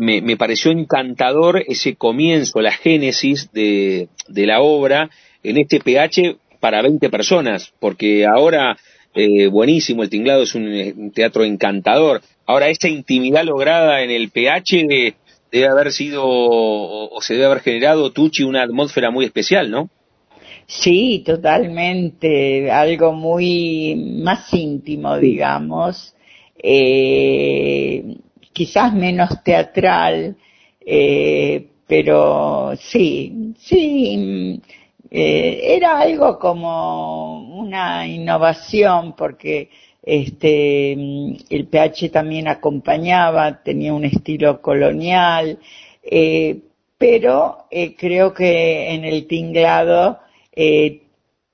me, me, pareció encantador ese comienzo, la génesis de, de la obra? en este PH para 20 personas, porque ahora, eh, buenísimo, el Tinglado es un, teatro encantador. Ahora, esa intimidad lograda en el PH debe haber sido, o, se debe haber generado, Tucci, una atmósfera muy especial, ¿no? Sí, totalmente, algo muy más íntimo, digamos, eh, quizás menos teatral, eh, pero sí, sí, eh, era algo como una innovación porque este el PH también acompañaba, tenía un estilo colonial, eh, pero eh, creo que en el tinglado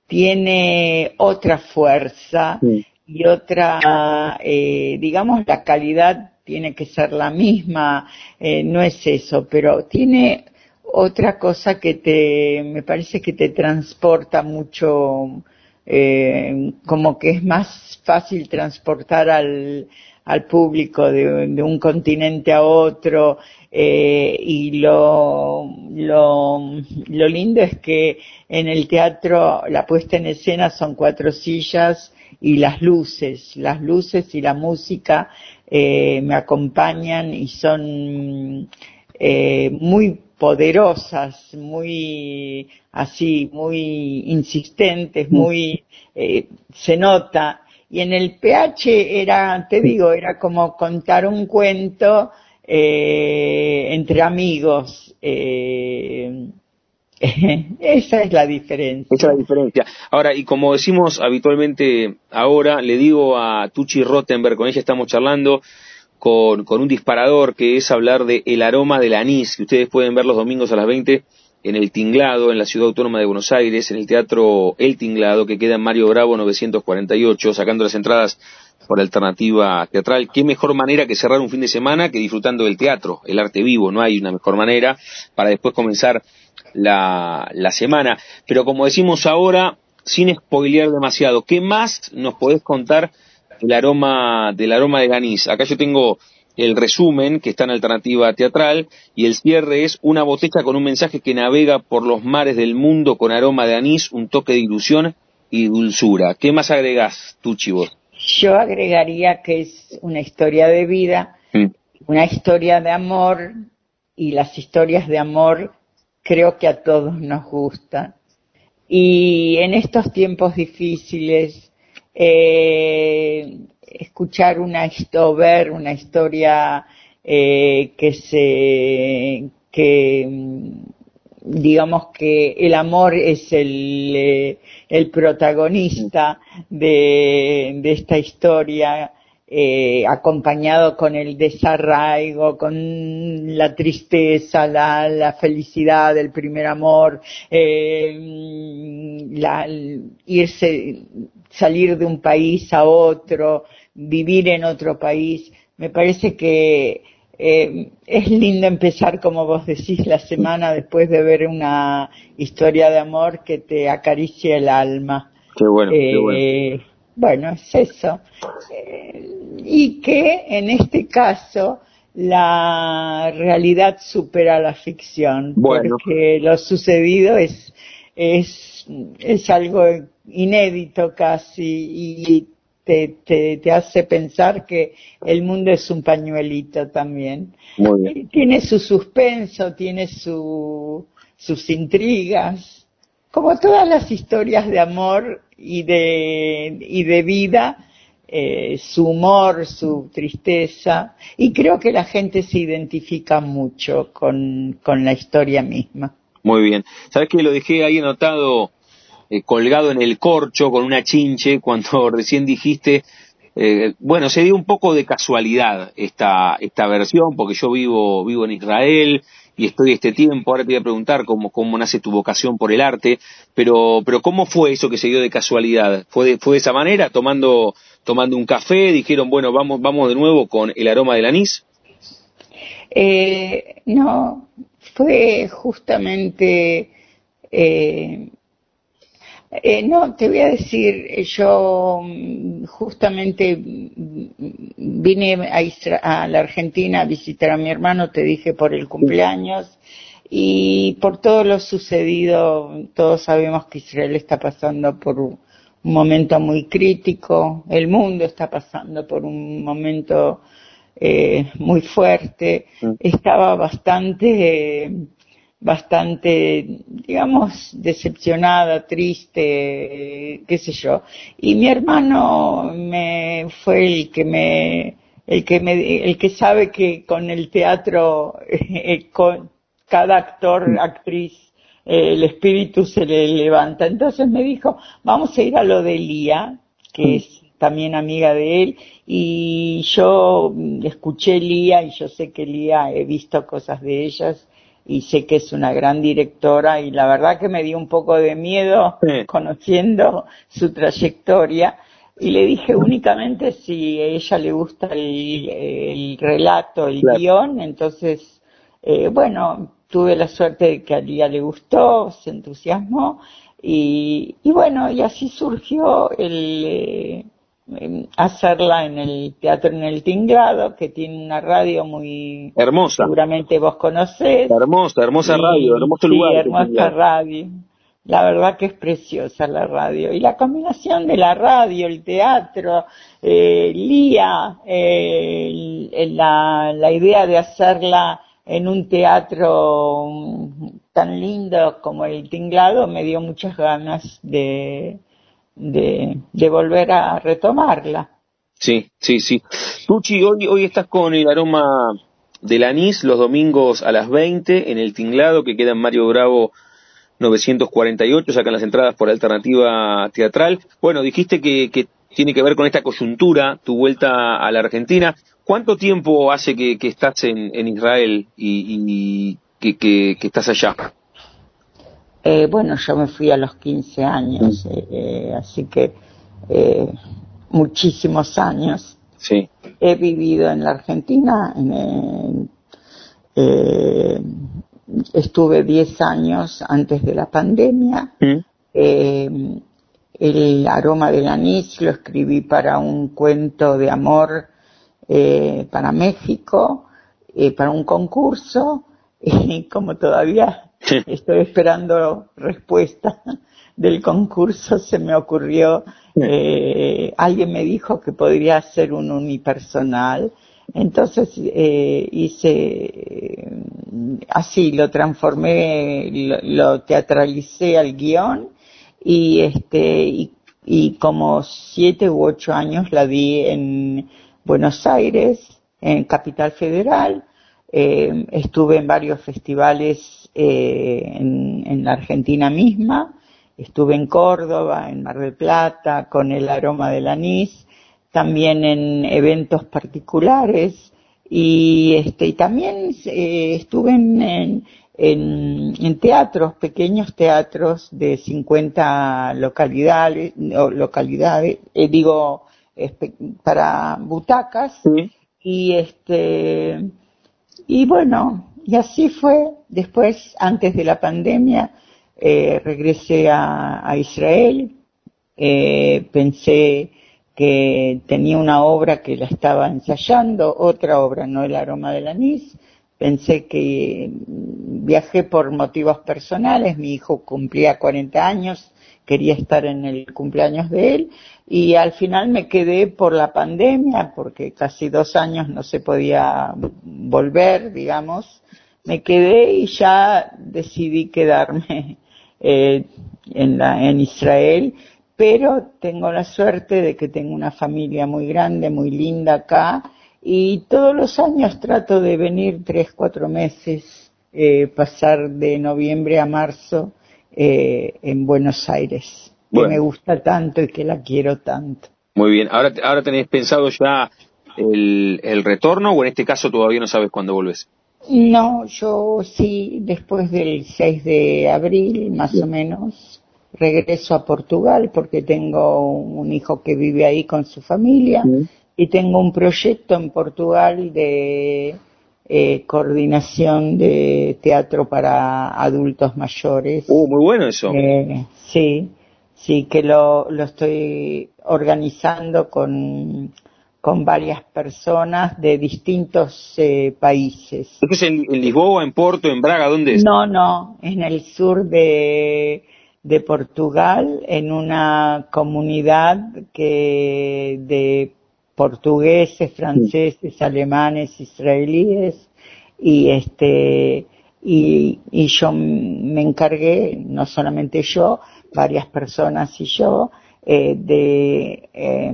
tiene otra fuerza y otra, digamos, la calidad tiene que ser la misma, no es eso, pero tiene otra cosa que te, me parece que te transporta mucho, eh, como que es más fácil transportar al, al público de, un continente a otro eh, y lo, lo, lo lindo es que en el teatro la puesta en escena son cuatro sillas y las luces, las luces y la música eh, me acompañan y son eh, muy poderosas, muy así, muy insistentes, muy eh, se nota. Y en el PH era, te digo, era como contar un cuento eh, entre amigos. Eh, esa es la diferencia. Esa es la diferencia. Ahora, y como decimos habitualmente ahora, le digo a Tucci Rottenberg, con ella estamos charlando, con, con un disparador que es hablar de El aroma del anís, que ustedes pueden ver los domingos a las 20 en El Tinglado, en la Ciudad Autónoma de Buenos Aires, en el Teatro El Tinglado, que queda en Mario Bravo 948, sacando las entradas por alternativa teatral. Qué mejor manera que cerrar un fin de semana que disfrutando del teatro, el arte vivo, no hay una mejor manera para después comenzar la, la semana. Pero como decimos ahora, sin spoilear demasiado, ¿qué más nos podés contar el aroma del aroma de anís. Acá yo tengo el resumen que está en alternativa teatral y el cierre es una botella con un mensaje que navega por los mares del mundo con aroma de anís, un toque de ilusión y dulzura. ¿Qué más agregás tú, Chivo? Yo agregaría que es una historia de vida, mm. una historia de amor y las historias de amor creo que a todos nos gustan. Y en estos tiempos difíciles, eh, escuchar una o ver una historia eh, que se que mm, digamos que el amor es el, eh, el protagonista de, de, esta historia eh, acompañado con el desarraigo, con la tristeza, la, la felicidad del primer amor, eh, la, irse, salir de un país a otro, vivir en otro país. Me parece que eh, es lindo empezar, como vos decís, la semana después de ver una historia de amor que te acaricia el alma. Qué bueno, qué bueno. Bueno, es eso. Eh, y que en este caso la realidad supera la ficción, porque lo sucedido es, es, es algo inédito casi y te, te, te, hace pensar que el mundo es un pañuelito también. Tiene su suspenso, tiene su, sus intrigas, como todas las historias de amor y de, y de vida, eh, su humor, su tristeza, y creo que la gente se identifica mucho con, con la historia misma. Muy bien. ¿Sabes que lo dejé ahí anotado eh, colgado en el corcho con una chinche cuando recién dijiste, eh, bueno, se dio un poco de casualidad esta, esta versión porque yo vivo, vivo en Israel y estoy este tiempo, ahora te voy a preguntar cómo, cómo nace tu vocación por el arte, pero, pero ¿cómo fue eso que se dio de casualidad? ¿Fue de, fue de esa manera, tomando, tomando un café, dijeron, bueno, vamos, vamos de nuevo con el aroma del anís? Eh, no, fue justamente eh, eh, no, te voy a decir, eh, yo mm, justamente mm, vine a, a, la Argentina a visitar a mi hermano, te dije por el cumpleaños, y por todo lo sucedido, todos sabemos que Israel está pasando por un momento muy crítico, el mundo está pasando por un momento eh, muy fuerte, mm. estaba bastante bastante, digamos, decepcionada, triste, qué sé yo. Y mi hermano me fue el que me, el que me, el que sabe que con el teatro, eh, con cada actor, mm. actriz, eh, el espíritu se le levanta. Entonces me dijo, vamos a ir a lo de Lía, que mm. es también amiga de él, y yo escuché Lía y yo sé que Lía he visto cosas de ellas y sé que es una gran directora y la verdad que me dio un poco de miedo conociendo su trayectoria y le dije únicamente si a ella le gusta el, relato, el guion, entonces, eh, bueno, tuve la suerte de que a ella le gustó, se entusiasmó y, y bueno, y así surgió el... Eh, hacerla en el Teatro en el Tinglado, que tiene una radio muy... Hermosa. Seguramente vos conocés. Hermosa, hermosa radio, hermoso lugar. hermosa radio. La verdad que es preciosa la radio. Y la combinación de la radio, el teatro, eh, Lía, eh, la, la idea de hacerla en un teatro tan lindo como el Tinglado me dio muchas ganas de, de, volver a retomarla. Sí, sí, sí. Tucci, hoy, hoy estás con el aroma del anís los domingos a las 20 en el tinglado que queda en Mario Bravo 948, sacan las entradas por alternativa teatral. Bueno, dijiste que, que tiene que ver con esta coyuntura, tu vuelta a la Argentina. ¿Cuánto tiempo hace que, estás en, Israel y, que, estás allá? Eh, bueno, yo me fui a los 15 años, eh, así que eh, muchísimos años. Sí. He vivido en la Argentina, eh, estuve 10 años antes de la pandemia. Mm. el aroma del anís lo escribí para un cuento de amor eh, para México, eh, para un concurso, y como todavía estoy esperando respuesta del concurso, se me ocurrió, eh, alguien me dijo que podría hacer un unipersonal, entonces eh, hice así, lo transformé, lo, lo, teatralicé al guion y este y, y como siete u ocho años la di en Buenos Aires, en Capital Federal, eh, estuve en varios festivales eh, en, en, la Argentina misma, estuve en Córdoba, en Mar del Plata, con el aroma del anís, también en eventos particulares. Y, este, y también eh, estuve en, en, en, teatros, pequeños teatros de 50 localidades, localidades, eh, digo, para butacas. Sí. y este y bueno, y así fue. Después, antes de la pandemia, eh, regresé a, Israel. Eh, pensé que tenía una obra que la estaba ensayando, otra obra, no el aroma del anís. Pensé que viajé por motivos personales, mi hijo cumplía 40 años, quería estar en el cumpleaños de él y al final me quedé por la pandemia, porque casi dos años no se podía volver, digamos, me quedé y ya decidí quedarme eh, en, la, en Israel, pero tengo la suerte de que tengo una familia muy grande, muy linda acá, y todos los años trato de venir tres, cuatro meses, eh, pasar de noviembre a marzo eh, en Buenos Aires que me gusta tanto y que la quiero tanto. Muy bien, ahora, ahora tenés pensado ya el, el retorno o en este caso todavía no sabes cuándo volvés? No, yo sí, después del 6 de abril más o menos, regreso a Portugal porque tengo un hijo que vive ahí con su familia y tengo un proyecto en Portugal de eh, coordinación de teatro para adultos mayores. Uh, muy bueno eso. Eh, sí, Sí, que lo, lo estoy organizando con, con varias personas de distintos eh, países. ¿Esto es en, en, Lisboa, en Porto, en Braga? ¿Dónde es? No, no, en el sur de, de Portugal, en una comunidad que de portugueses, franceses, alemanes, israelíes y este y, y yo me encargué, no solamente yo, varias personas y yo, eh, de eh,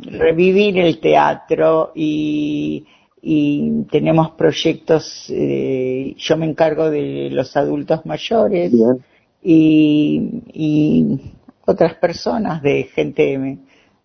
revivir el teatro y, y tenemos proyectos, eh, yo me encargo de los adultos mayores y, y, otras personas, de gente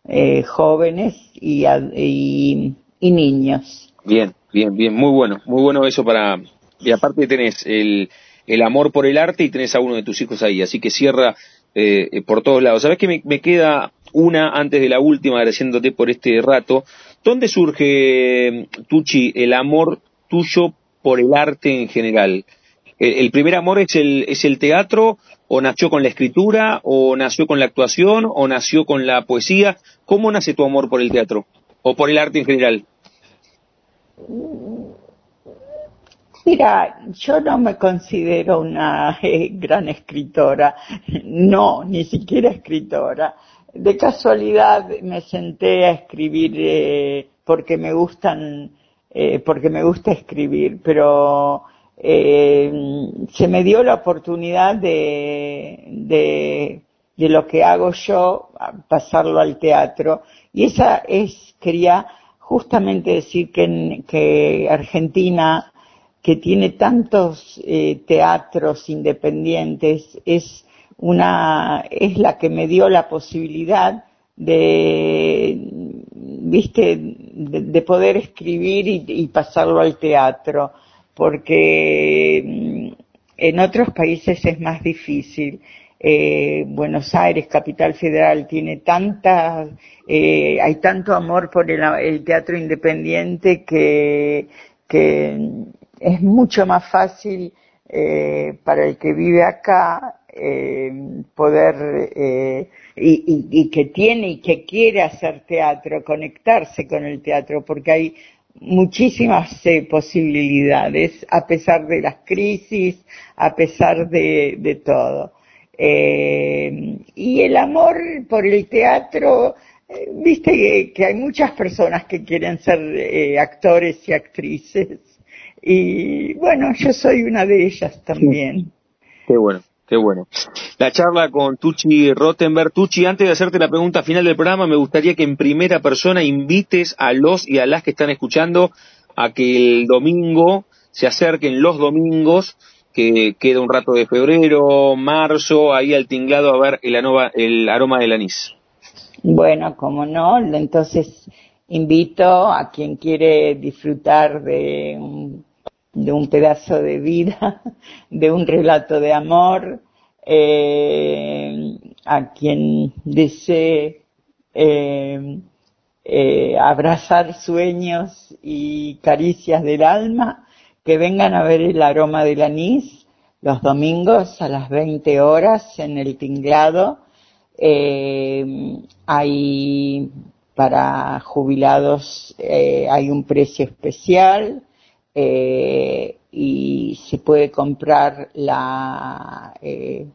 eh, jóvenes y, y, y niños. Bien, bien, bien, muy bueno, muy bueno eso para, y aparte tenés el, el amor por el arte y tenés a uno de tus hijos ahí, así que cierra eh, por todos lados. ¿Sabes que me, me, queda una antes de la última, agradeciéndote por este rato? ¿Dónde surge, Tucci, el amor tuyo por el arte en general? ¿El, el primer amor es el, es el teatro o nació con la escritura o nació con la actuación o nació con la poesía? ¿Cómo nace tu amor por el teatro o por el arte en general? Mira, yo no me considero una eh, gran escritora, no, ni siquiera escritora. De casualidad me senté a escribir eh, porque me gustan, eh, porque me gusta escribir, pero eh, se me dio la oportunidad de, de, lo que hago yo, pasarlo al teatro. Y esa es, quería justamente decir que, que Argentina que tiene tantos eh, teatros independientes, es una, es la que me dio la posibilidad de, viste, de, de poder escribir y, pasarlo al teatro, porque mm, en otros países es más difícil. Eh, Buenos Aires, capital federal, tiene tanta, eh, hay tanto amor por el, el teatro independiente que, es mucho más fácil eh, para el que vive acá eh, poder eh, y, y, que tiene y que quiere hacer teatro, conectarse con el teatro, porque hay muchísimas eh, posibilidades a pesar de las crisis, a pesar de, de todo. Eh, y el amor por el teatro, eh, viste que, hay muchas personas que quieren ser eh, actores y actrices. Y bueno, yo soy una de ellas también. Qué bueno. Qué bueno. La charla con Tucci Rottenberg. Tucci, antes de hacerte la pregunta final del programa, me gustaría que en primera persona invites a los y a las que están escuchando a que el domingo se acerquen los domingos, que queda un rato de febrero, marzo, ahí al tinglado a ver el, el aroma del anís. Bueno, como no, entonces invito a quien quiere disfrutar de un de un pedazo de vida, de un relato de amor, eh, a quien desee eh, eh, abrazar sueños y caricias del alma, que vengan a ver el aroma del anís los domingos a las 20 horas en el tinglado. hay para jubilados hay un precio especial eh, y se puede comprar la, eh,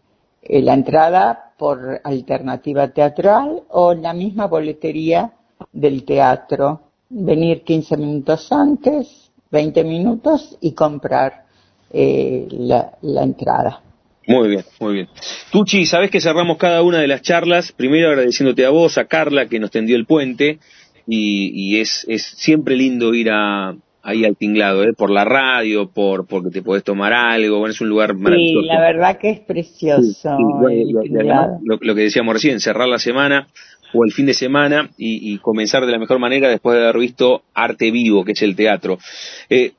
la entrada por alternativa teatral o la misma boletería del teatro. Venir 15 minutos antes, 20 minutos y comprar eh, la, la entrada. Muy bien, muy bien. Tuchi, sabes que cerramos cada una de las charlas, primero agradeciéndote a vos, a Carla, que nos tendió el puente, y, y es, es siempre lindo ir a, ahí al tinglado, ¿eh? por la radio, por porque te puedes tomar algo, bueno, es un lugar maravilloso. Sí, la verdad que es precioso. lo, que decíamos recién, cerrar la semana o el fin de semana y, comenzar de la mejor manera después de haber visto arte vivo, que es el teatro. Eh,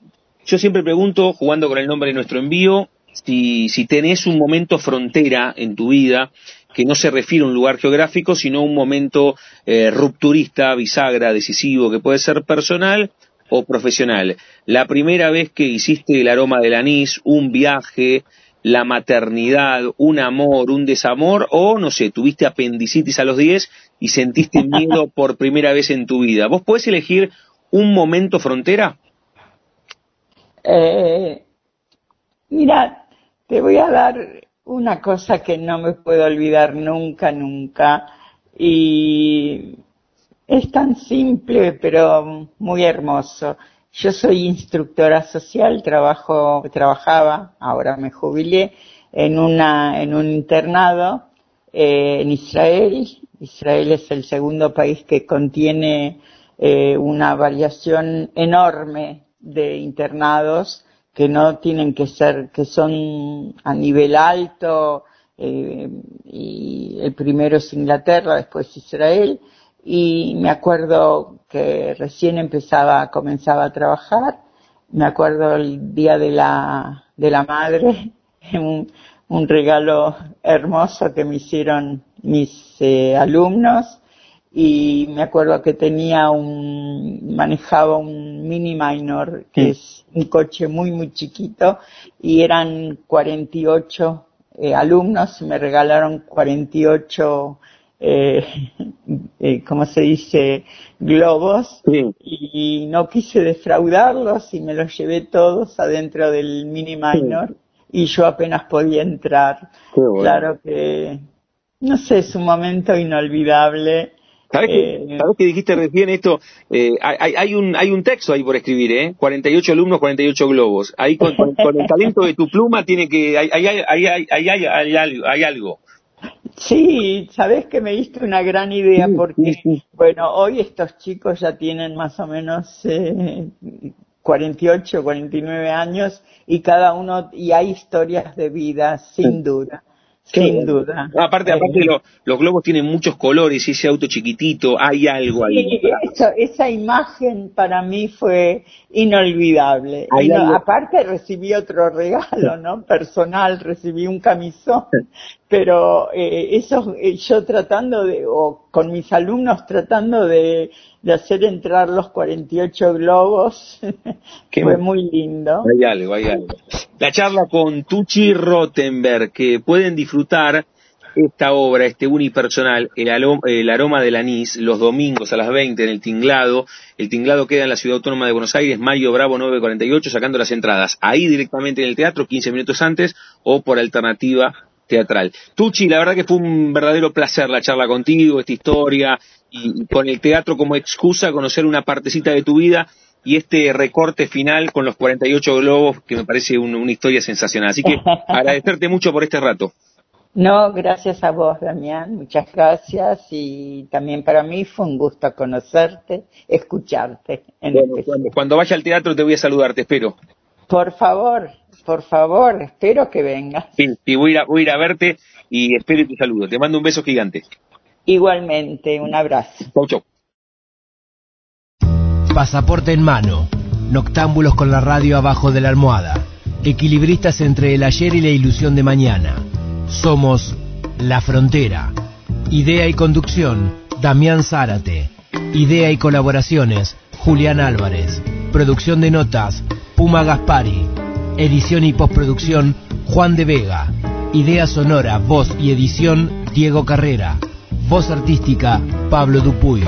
yo siempre pregunto, jugando con el nombre de nuestro envío, si, si tenés un momento frontera en tu vida que no se refiere a un lugar geográfico, sino un momento eh, rupturista, bisagra, decisivo, que puede ser personal o profesional. La primera vez que hiciste el aroma del anís, un viaje, la maternidad, un amor, un desamor, o no sé, tuviste apendicitis a los 10 y sentiste miedo por primera vez en tu vida. ¿Vos podés elegir un momento frontera? Eh, mira, te voy a dar una cosa que no me puedo olvidar nunca, nunca. Y es tan simple, pero muy hermoso. Yo soy instructora social, trabajo, trabajaba, ahora me jubilé, en una, en un internado eh, en Israel. Israel es el segundo país que contiene eh, una variación enorme de internados que no tienen que ser, que son a nivel alto, eh, y el primero es Inglaterra, después Israel, y me acuerdo que recién empezaba, comenzaba a trabajar, me acuerdo el día de la, de la madre, un, un regalo hermoso que me hicieron mis eh, alumnos. Y me acuerdo que tenía un, manejaba un mini minor, que es un coche muy, muy chiquito, y eran 48 eh, alumnos y me regalaron 48 eh, eh, ¿cómo se dice?, globos y no quise defraudarlos y me los llevé todos adentro del mini minor y yo apenas podía entrar. Claro que, no sé, es un momento inolvidable. ¿Sabes, eh, que, dijiste recién esto? Eh, hay, hay, un, hay un texto ahí por escribir, ¿eh? 48 alumnos, 48 globos. Ahí con, con, el talento de tu pluma tiene que... Hay, hay, hay, hay, hay, hay algo. Sí, sabes que me diste una gran idea porque, bueno, hoy estos chicos ya tienen más o menos eh, 48, 49 años y cada uno, y hay historias de vida, sin duda. Sin duda. aparte, aparte los globos tienen muchos colores y ese auto chiquitito, hay algo ahí. esa imagen para mí fue inolvidable. aparte recibí otro regalo, ¿no? Personal, recibí un camisón. Pero eh, eso, eh, yo tratando de, o con mis alumnos tratando de, de hacer entrar los 48 globos, fue muy lindo. Hay algo, hay algo. la charla con Tucci Rottenberg, que pueden disfrutar esta obra, este unipersonal, el, el aroma del anís, los domingos a las 20 en el Tinglado. El Tinglado queda en la Ciudad Autónoma de Buenos Aires, Mayo Bravo 948, sacando las entradas. Ahí directamente en el teatro, 15 minutos antes, o por alternativa teatral. Tucci, la verdad que fue un verdadero placer la charla contigo, esta historia, y con el teatro como excusa, conocer una partecita de tu vida y este recorte final con los 48 globos, que me parece una historia sensacional. Así que agradecerte mucho por este rato. No, gracias a vos, Damián, muchas gracias y también para mí fue un gusto conocerte, escucharte. cuando, vaya al teatro te voy a saludar, te espero. Por favor, por favor, espero que vengas. Sí, sí voy, a, voy a ir a verte y espero y te saludo. Te mando un beso gigante. Igualmente, un abrazo. Chau, chau. Pasaporte en mano. Noctámbulos con la radio abajo de la almohada. Equilibristas entre el ayer y la ilusión de mañana somos La Frontera. Idea y conducción, Damián Zárate. Idea y colaboraciones, Julián Álvarez. Producción de notas, Puma Gaspari. Edición y postproducción, Juan de Vega. Idea sonora, voz y edición, Diego Carrera. Voz artística, Pablo Dupuy.